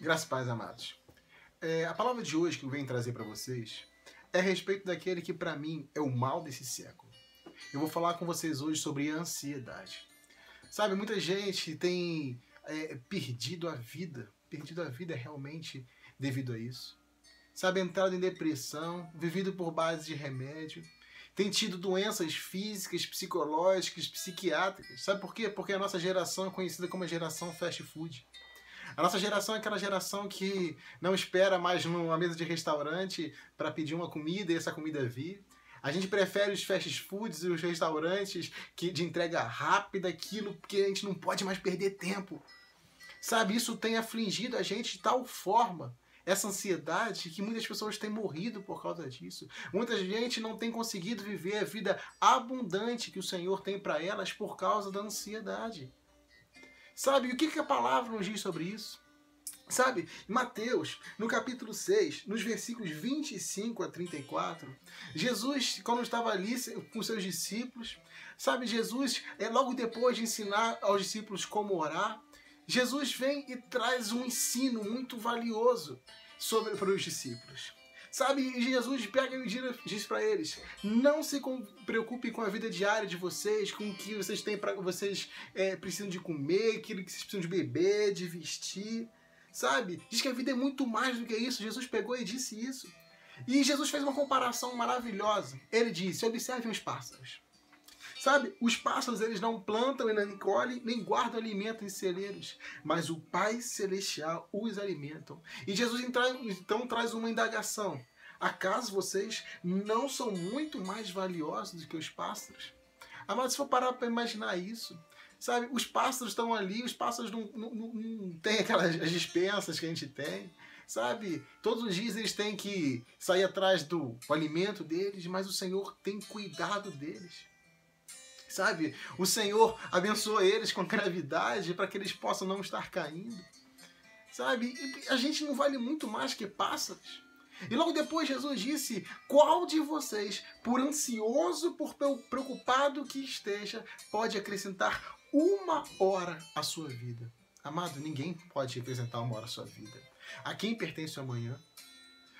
Graças e paz, amados. É, a palavra de hoje que eu venho trazer para vocês é a respeito daquele que para mim é o mal desse século. Eu vou falar com vocês hoje sobre ansiedade. Sabe, muita gente tem é, perdido a vida, perdido a vida realmente devido a isso. Sabe, entrado em depressão, vivido por base de remédio, tem tido doenças físicas, psicológicas, psiquiátricas. Sabe por quê? Porque a nossa geração é conhecida como a geração fast food. A nossa geração é aquela geração que não espera mais numa mesa de restaurante para pedir uma comida e essa comida vir. A gente prefere os fast foods e os restaurantes que de entrega rápida, aquilo porque a gente não pode mais perder tempo. Sabe, isso tem afligido a gente de tal forma, essa ansiedade, que muitas pessoas têm morrido por causa disso. Muita gente não tem conseguido viver a vida abundante que o Senhor tem para elas por causa da ansiedade. Sabe, o que, que a palavra nos diz sobre isso? Sabe, Mateus, no capítulo 6, nos versículos 25 a 34, Jesus, quando estava ali com seus discípulos, sabe, Jesus, é logo depois de ensinar aos discípulos como orar, Jesus vem e traz um ensino muito valioso sobre para os discípulos. Sabe, Jesus pega e diz para eles: não se preocupem com a vida diária de vocês, com o que vocês têm para vocês é, precisam de comer, aquilo que vocês precisam de beber, de vestir. Sabe? Diz que a vida é muito mais do que isso. Jesus pegou e disse isso. E Jesus fez uma comparação maravilhosa. Ele disse: observem os pássaros. Sabe, os pássaros eles não plantam e nem colhem, nem guardam alimento em celeiros, mas o Pai Celestial os alimentam. E Jesus então traz uma indagação. Acaso vocês não são muito mais valiosos do que os pássaros? Amado, se for parar para imaginar isso, sabe, os pássaros estão ali, os pássaros não, não, não, não têm aquelas dispensas que a gente tem, sabe? Todos os dias eles têm que sair atrás do alimento deles, mas o Senhor tem cuidado deles sabe? O Senhor abençoa eles com gravidade para que eles possam não estar caindo, sabe? E a gente não vale muito mais que pássaros. E logo depois Jesus disse: Qual de vocês, por ansioso, por preocupado que esteja, pode acrescentar uma hora à sua vida? Amado, ninguém pode acrescentar uma hora à sua vida. A quem pertence o amanhã?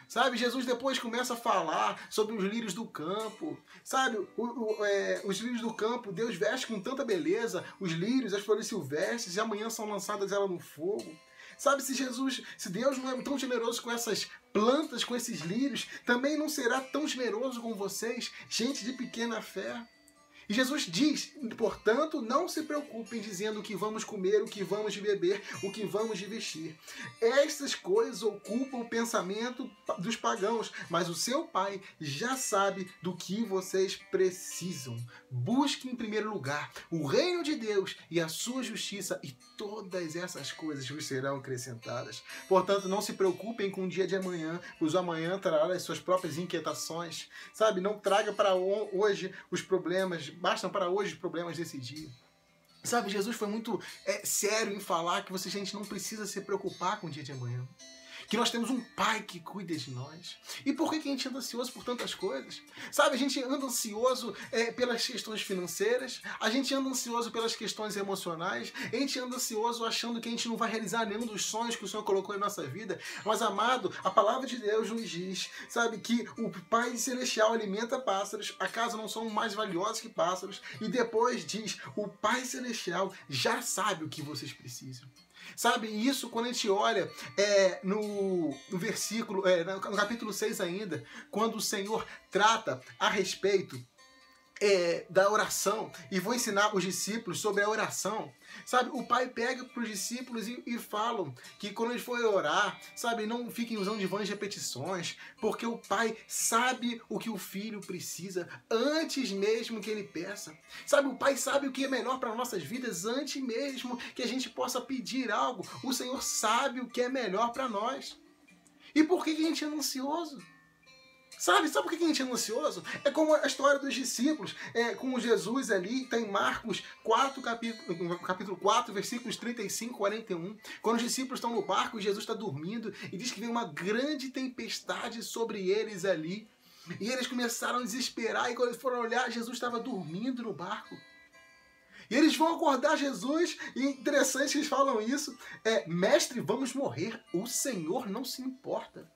Sabe, Jesus depois começa a falar sobre os lírios do campo. Sabe, o, o, é, os lírios do campo, Deus veste com tanta beleza os lírios, as flores silvestres, e amanhã são lançadas elas no fogo. Sabe, se Jesus, se Deus não é tão generoso com essas plantas, com esses lírios, também não será tão generoso com vocês, gente de pequena fé. E Jesus diz, portanto, não se preocupem dizendo o que vamos comer, o que vamos beber, o que vamos vestir. Estas coisas ocupam o pensamento dos pagãos, mas o seu Pai já sabe do que vocês precisam. Busque em primeiro lugar o reino de Deus e a sua justiça, e todas essas coisas vos serão acrescentadas. Portanto, não se preocupem com o dia de amanhã, pois o amanhã trará as suas próprias inquietações. Sabe, não traga para hoje os problemas bastam para hoje os problemas desse dia. Sabe, Jesus foi muito é, sério em falar que você, gente, não precisa se preocupar com o dia de amanhã que nós temos um Pai que cuida de nós. E por que, que a gente anda ansioso por tantas coisas? Sabe, a gente anda ansioso é, pelas questões financeiras, a gente anda ansioso pelas questões emocionais, a gente anda ansioso achando que a gente não vai realizar nenhum dos sonhos que o Senhor colocou em nossa vida. Mas, amado, a palavra de Deus nos diz, sabe, que o Pai Celestial alimenta pássaros, acaso não são mais valiosos que pássaros? E depois diz, o Pai Celestial já sabe o que vocês precisam. Sabe, isso quando a gente olha é, no, no versículo, é, no capítulo 6 ainda, quando o Senhor trata a respeito é, da oração e vou ensinar os discípulos sobre a oração. Sabe, o pai pega para os discípulos e, e falam que quando eles forem orar, sabe, não fiquem usando de vãs repetições, porque o pai sabe o que o filho precisa antes mesmo que ele peça. Sabe, o pai sabe o que é melhor para nossas vidas antes mesmo que a gente possa pedir algo. O Senhor sabe o que é melhor para nós. E por que a gente é ansioso? Sabe, sabe por que a gente é ansioso? É como a história dos discípulos, é, com Jesus ali, está em Marcos 4, capítulo, capítulo 4, versículos 35 e 41. Quando os discípulos estão no barco, Jesus está dormindo e diz que vem uma grande tempestade sobre eles ali. E eles começaram a desesperar, e quando eles foram olhar, Jesus estava dormindo no barco. E eles vão acordar Jesus, e interessante que eles falam isso. É, mestre, vamos morrer. O Senhor não se importa.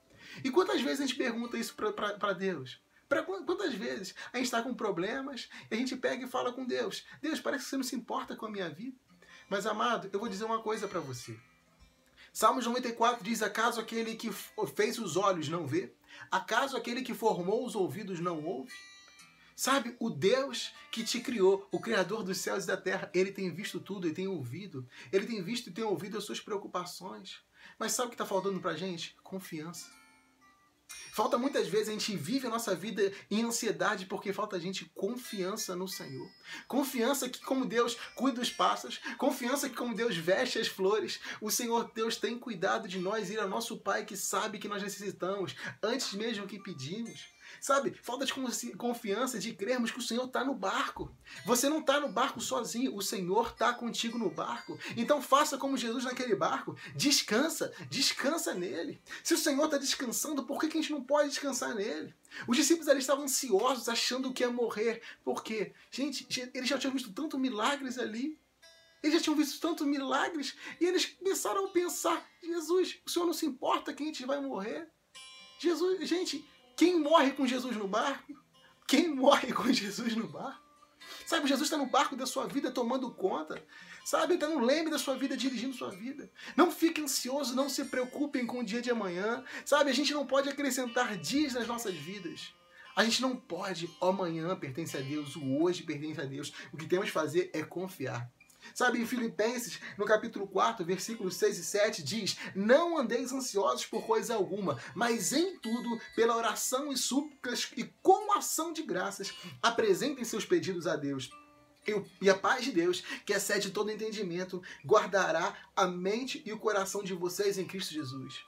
E quantas vezes a gente pergunta isso para Deus? Pra quantas vezes a gente está com problemas e a gente pega e fala com Deus: Deus, parece que você não se importa com a minha vida. Mas, amado, eu vou dizer uma coisa para você. Salmos 94 diz: Acaso aquele que fez os olhos não vê? Acaso aquele que formou os ouvidos não ouve? Sabe, o Deus que te criou, o Criador dos céus e da terra, ele tem visto tudo, ele tem ouvido. Ele tem visto e tem ouvido as suas preocupações. Mas sabe o que está faltando pra gente? Confiança. Falta muitas vezes a gente vive a nossa vida em ansiedade porque falta a gente confiança no Senhor. Confiança que como Deus cuida dos pássaros, confiança que como Deus veste as flores, o Senhor Deus tem cuidado de nós, ele é nosso Pai que sabe que nós necessitamos antes mesmo que pedimos. Sabe? Falta de confiança de crermos que o Senhor está no barco. Você não está no barco sozinho, o Senhor está contigo no barco. Então faça como Jesus naquele barco. Descansa, descansa nele. Se o Senhor está descansando, por que, que a gente não pode descansar nele? Os discípulos ali estavam ansiosos, achando que ia morrer. Por quê? Gente, eles já tinham visto tantos milagres ali. Eles já tinham visto tantos milagres e eles começaram a pensar: Jesus, o Senhor não se importa que a gente vai morrer? Jesus, gente, quem morre com Jesus no barco? Quem morre com Jesus no barco? Sabe, Jesus está no barco da sua vida tomando conta. Sabe, está no leme da sua vida, dirigindo sua vida. Não fique ansioso, não se preocupem com o dia de amanhã. Sabe, a gente não pode acrescentar dias nas nossas vidas. A gente não pode, amanhã pertence a Deus, o hoje pertence a Deus. O que temos que fazer é confiar. Sabe, em Filipenses, no capítulo 4, versículos 6 e 7, diz: Não andeis ansiosos por coisa alguma, mas em tudo, pela oração e súplicas e com ação de graças, apresentem seus pedidos a Deus. E a paz de Deus, que excede todo entendimento, guardará a mente e o coração de vocês em Cristo Jesus.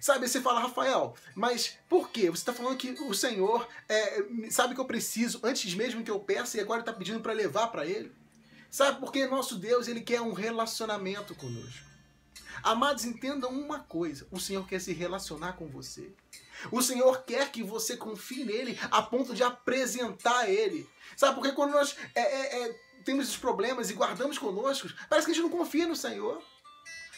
Sabe, você fala, Rafael, mas por quê? Você está falando que o Senhor é, sabe que eu preciso antes mesmo que eu peça e agora está pedindo para levar para Ele? Sabe por que nosso Deus ele quer um relacionamento conosco? Amados, entendam uma coisa: o Senhor quer se relacionar com você. O Senhor quer que você confie nele a ponto de apresentar Ele. Sabe, porque quando nós é, é, é, temos esses problemas e guardamos conosco, parece que a gente não confia no Senhor.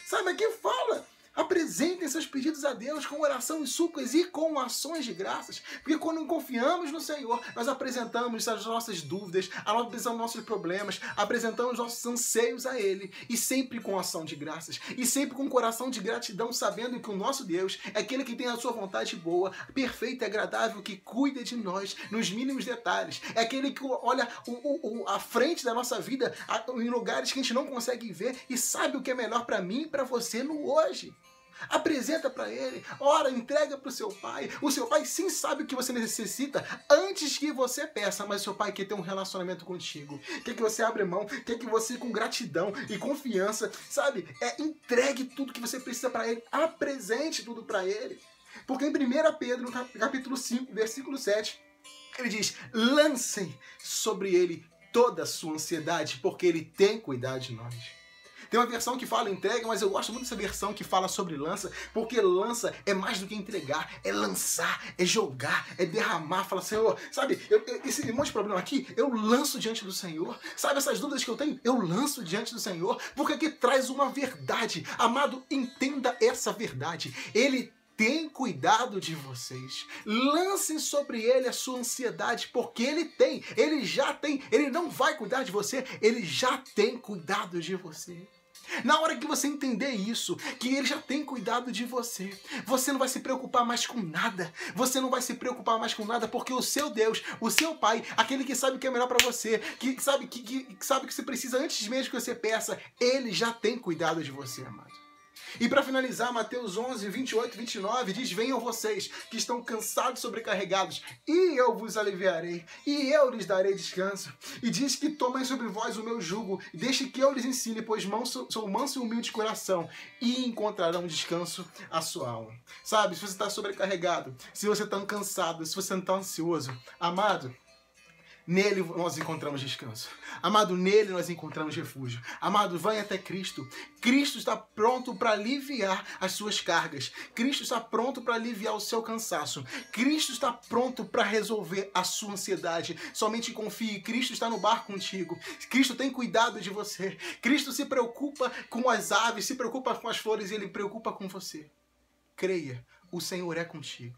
Sabe, aqui fala Apresentem seus pedidos a Deus com oração e súplicas e com ações de graças. Porque quando confiamos no Senhor, nós apresentamos as nossas dúvidas, apresentamos nossos problemas, apresentamos nossos anseios a Ele. E sempre com ação de graças. E sempre com coração de gratidão, sabendo que o nosso Deus é aquele que tem a sua vontade boa, perfeita e agradável, que cuida de nós nos mínimos detalhes. É aquele que olha o, o, a frente da nossa vida em lugares que a gente não consegue ver e sabe o que é melhor para mim e para você no hoje. Apresenta para ele, ora, entrega para o seu pai. O seu pai sim sabe o que você necessita antes que você peça, mas seu pai quer ter um relacionamento contigo. Quer que você abra mão, quer que você com gratidão e confiança, sabe? É entregue tudo que você precisa para ele, apresente tudo para ele. Porque em 1 Pedro, no capítulo 5, versículo 7, ele diz: "Lancem sobre ele toda a sua ansiedade, porque ele tem cuidado de nós." Tem uma versão que fala entrega, mas eu gosto muito dessa versão que fala sobre lança, porque lança é mais do que entregar, é lançar, é jogar, é derramar. Fala, Senhor, sabe, eu, eu, esse monte de problema aqui, eu lanço diante do Senhor. Sabe, essas dúvidas que eu tenho, eu lanço diante do Senhor, porque aqui traz uma verdade. Amado, entenda essa verdade. Ele tem cuidado de vocês. Lancem sobre ele a sua ansiedade, porque ele tem, ele já tem, ele não vai cuidar de você, ele já tem cuidado de você. Na hora que você entender isso, que ele já tem cuidado de você, você não vai se preocupar mais com nada. Você não vai se preocupar mais com nada, porque o seu Deus, o seu Pai, aquele que sabe o que é melhor para você, que sabe que, que sabe que você precisa antes mesmo que você peça, ele já tem cuidado de você, amado. E para finalizar, Mateus 11, 28 e 29 diz: Venham vocês que estão cansados sobrecarregados, e eu vos aliviarei, e eu lhes darei descanso. E diz que tomem sobre vós o meu jugo, e deixe que eu lhes ensine, pois manso, sou manso e humilde de coração, e encontrarão descanso à sua alma. Sabe, se você está sobrecarregado, se você está cansado, se você está ansioso, amado, Nele nós encontramos descanso. Amado, nele nós encontramos refúgio. Amado, venha até Cristo. Cristo está pronto para aliviar as suas cargas. Cristo está pronto para aliviar o seu cansaço. Cristo está pronto para resolver a sua ansiedade. Somente confie. Cristo está no barco contigo. Cristo tem cuidado de você. Cristo se preocupa com as aves, se preocupa com as flores e ele preocupa com você. Creia, o Senhor é contigo.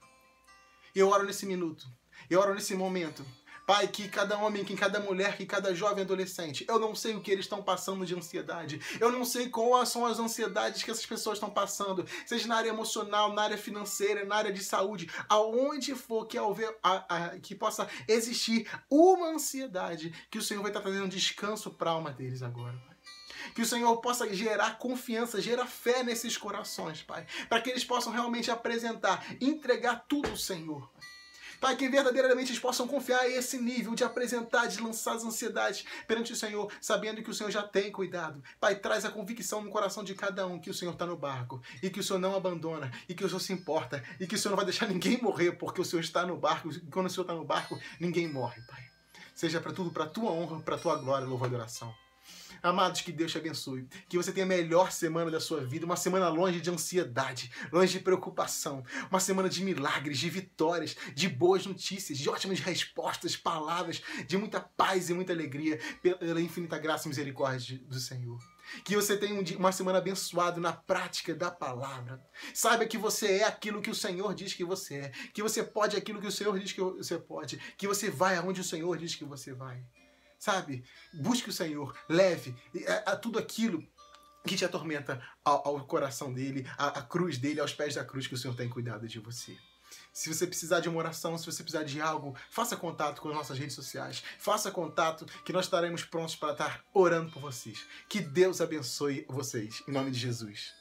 Eu oro nesse minuto. Eu oro nesse momento Pai, que cada homem, que cada mulher, que cada jovem adolescente, eu não sei o que eles estão passando de ansiedade. Eu não sei quais são as ansiedades que essas pessoas estão passando, seja na área emocional, na área financeira, na área de saúde, aonde for que, houver, a, a, que possa existir uma ansiedade, que o Senhor vai estar trazendo descanso para a alma deles agora. Que o Senhor possa gerar confiança, gerar fé nesses corações, Pai. Para que eles possam realmente apresentar, entregar tudo ao Senhor. Pai, que verdadeiramente eles possam confiar a esse nível de apresentar, de lançar as ansiedades perante o Senhor, sabendo que o Senhor já tem cuidado. Pai, traz a convicção no coração de cada um que o Senhor está no barco e que o Senhor não abandona e que o Senhor se importa e que o Senhor não vai deixar ninguém morrer porque o Senhor está no barco e quando o Senhor está no barco, ninguém morre, Pai. Seja para tudo, para tua honra, para tua glória, louvor e adoração. Amados, que Deus te abençoe. Que você tenha a melhor semana da sua vida, uma semana longe de ansiedade, longe de preocupação, uma semana de milagres, de vitórias, de boas notícias, de ótimas respostas, palavras, de muita paz e muita alegria pela infinita graça e misericórdia do Senhor. Que você tenha uma semana abençoada na prática da palavra. Saiba que você é aquilo que o Senhor diz que você é. Que você pode aquilo que o Senhor diz que você pode. Que você vai aonde o Senhor diz que você vai sabe? Busque o Senhor, leve a, a tudo aquilo que te atormenta ao, ao coração dele, à, cruz dele, aos pés da cruz que o Senhor tem cuidado de você. Se você precisar de uma oração, se você precisar de algo, faça contato com as nossas redes sociais. Faça contato que nós estaremos prontos para estar orando por vocês. Que Deus abençoe vocês. Em nome de Jesus.